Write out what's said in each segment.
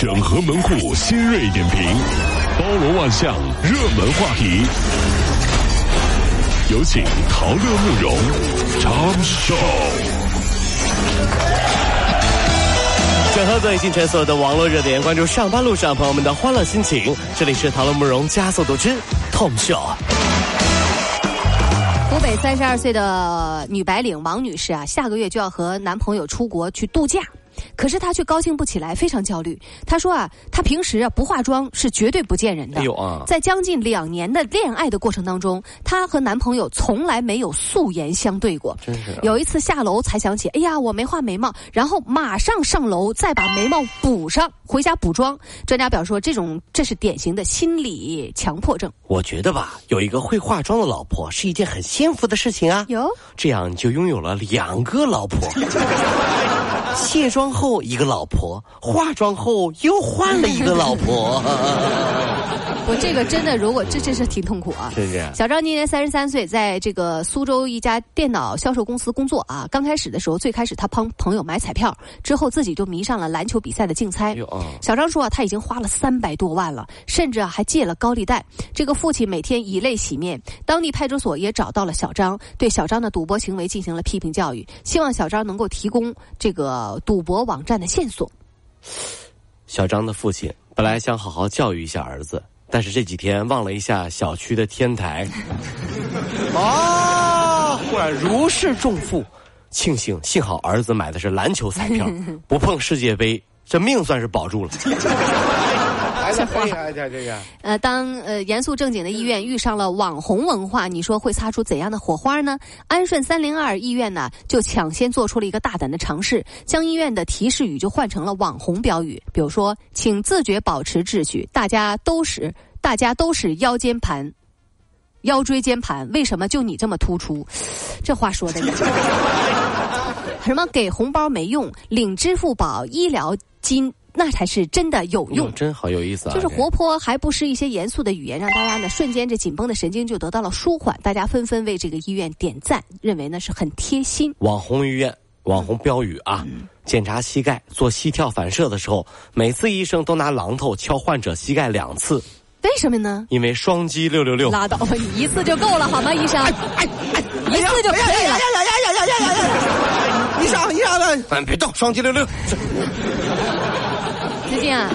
整合门户新锐点评，包罗万象，热门话题。有请陶乐慕容长寿。整合最近全所有的网络热点，关注上班路上朋友们的欢乐心情。这里是陶乐慕容加速度之 Tom Show。湖北三十二岁的女白领王女士啊，下个月就要和男朋友出国去度假。可是她却高兴不起来，非常焦虑。她说啊，她平时啊不化妆是绝对不见人的。哎啊在将近两年的恋爱的过程当中，她和男朋友从来没有素颜相对过。真是啊有一次下楼才想起，哎呀，我没画眉毛，然后马上上楼再把眉毛补上，回家补妆。专家表示说，这种这是典型的心理强迫症。我觉得吧，有一个会化妆的老婆是一件很幸福的事情啊。有这样就拥有了两个老婆。卸妆后一个老婆，化妆后又换了一个老婆。我这个真的，如果这真是挺痛苦啊。是不是？小张今年三十三岁，在这个苏州一家电脑销售公司工作啊。刚开始的时候，最开始他帮朋友买彩票，之后自己就迷上了篮球比赛的竞猜。小张说啊，他已经花了三百多万了，甚至啊还借了高利贷。这个父亲每天以泪洗面，当地派出所也找到了小张，对小张的赌博行为进行了批评教育，希望小张能够提供这个赌博网站的线索。小张的父亲本来想好好教育一下儿子，但是这几天望了一下小区的天台，啊，忽然如释重负。庆幸，幸好儿子买的是篮球彩票，不碰世界杯，这命算是保住了。哎呀，哎呀，这这个。呃，当呃严肃正经的医院遇上了网红文化，你说会擦出怎样的火花呢？安顺三零二医院呢，就抢先做出了一个大胆的尝试，将医院的提示语就换成了网红标语，比如说“请自觉保持秩序，大家都是大家都是腰间盘”。腰椎间盘为什么就你这么突出？这话说的，什么给红包没用，领支付宝医疗金那才是真的有用哟，。真好有意思啊！就是活泼，还不失一些严肃的语言，让大家呢瞬间这紧绷的神经就得到了舒缓。大家纷纷为这个医院点赞，认为呢是很贴心。网红医院网红标语啊，检查膝盖做膝跳反射的时候，每次医生都拿榔头敲患者膝盖两次，为什么呢？因为双击六六六。拉倒吧，你一次就够了好吗，医生？一次就可以了。呀呀呀呀呀呀！你上你上的，嗯，别动，双击六六。最近啊。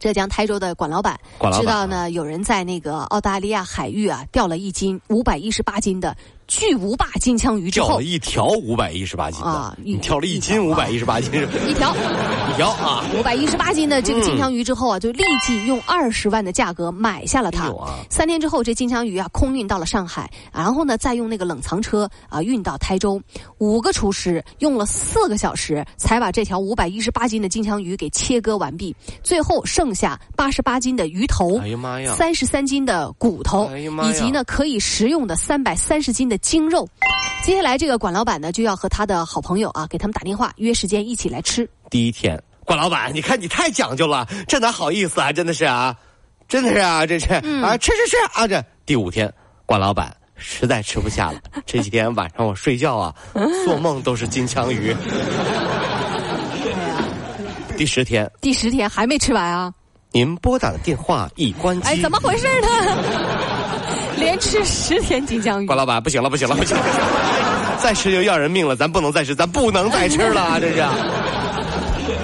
浙江台州的管老板管老板知道呢，有人在那个澳大利亚海域啊钓了一斤五百一十八斤的巨无霸金枪鱼之后钓了，一条五百一十八斤啊一你挑了一斤五百一十八斤，一条一条啊！五百一十八斤的这个金枪鱼之后啊，就立即用二十万的价格买下了它。三天之后，这金枪鱼啊空运到了上海，然后呢再用那个冷藏车啊运到台州。五个厨师用了四个小时才把这条五百一十八斤的金枪鱼给切割完毕，最后剩下八十八斤的鱼头。哎呀妈呀！三十三斤的骨头，哎呀妈呀以及呢可以食用的三百三十斤的精肉。接下来，这个管老板呢就要和他的好朋友啊给他们打电话约时间一起来吃。第一天，管老板，你看你太讲究了，这哪好意思啊？真的是啊，真的是啊，这是、啊，吃吃吃啊！这第五天，管老板实在吃不下了，这几天晚上我睡觉啊，做梦都是金枪鱼。第十天，第十天还没吃完啊？您拨打的电话已关机。哎，怎么回事呢？连吃十天金枪鱼管，老板，不行了，不行了，不行了，再吃就要人命了，咱不能再吃，咱不能再吃了！这是。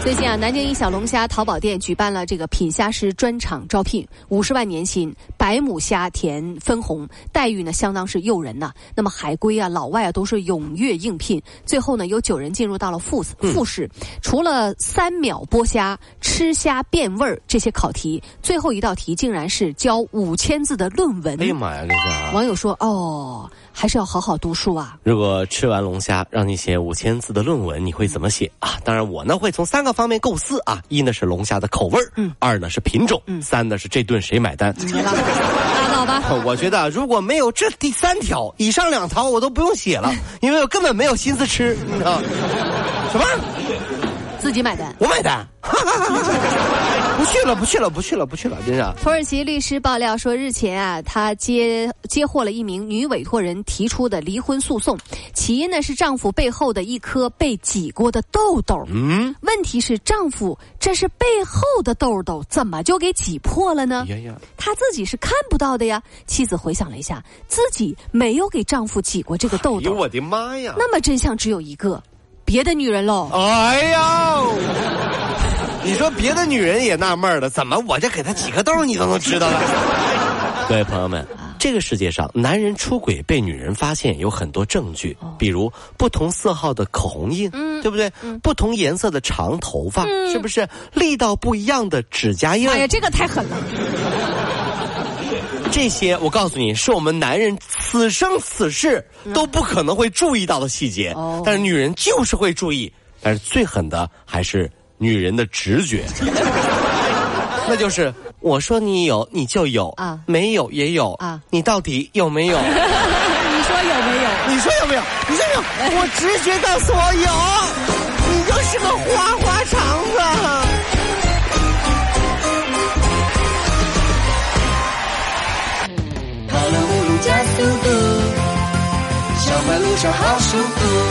最近啊，南京一小龙虾淘宝店举办了这个品虾师专场招聘，五十万年薪，百亩虾田分红，待遇呢相当是诱人呐、那么海归啊、老外啊都是踊跃应聘。最后呢，有九人进入到了复复试，除了三秒剥虾、吃虾变味儿这些考题，最后一道题竟然是交五千字的论文。哎呀妈呀，这是啊！网友说：“哦，还是要好好读书啊。如果吃完龙虾让你写五千字的论文，你会怎么写啊？当然，我呢会从三个方面构思啊：一呢是龙虾的口味儿，嗯二呢是品种，三呢是这顿谁买单。你拉拉倒吧。我觉得啊如果没有这第三条，以上两条我都不用写了，因为我根本没有心思吃，你知道？什么？自己买单。我买单 不去了，不去了，不去了，不去了，真是。土耳其律师爆料说，日前啊，他接接获了一名女委托人提出的离婚诉讼，起因呢是丈夫背后的一颗被挤过的痘痘。嗯，问题是丈夫这是背后的痘痘，怎么就给挤破了呢？呀呀，他自己是看不到的呀。妻子回想了一下，自己没有给丈夫挤过这个痘痘。我的妈呀！那么真相只有一个，别的女人喽。哎呀！你说别的女人也纳闷了，怎么我这给她几个痘你都能知道了？各位朋友们，这个世界上男人出轨被女人发现有很多证据，比如不同色号的口红印，对不对？不同颜色的长头发，是不是？力道不一样的指甲印。哎呀，这个太狠了！这些我告诉你，是我们男人此生此世都不可能会注意到的细节，但是女人就是会注意。但是最狠的还是。女人的直觉，那就是我说你有你就有啊，没有也有啊，你到底有没有？你说有没有？你说有没有？你说有？我直觉告诉我有，你就是个花花肠子。跑了五路加速度，小马路上好舒服。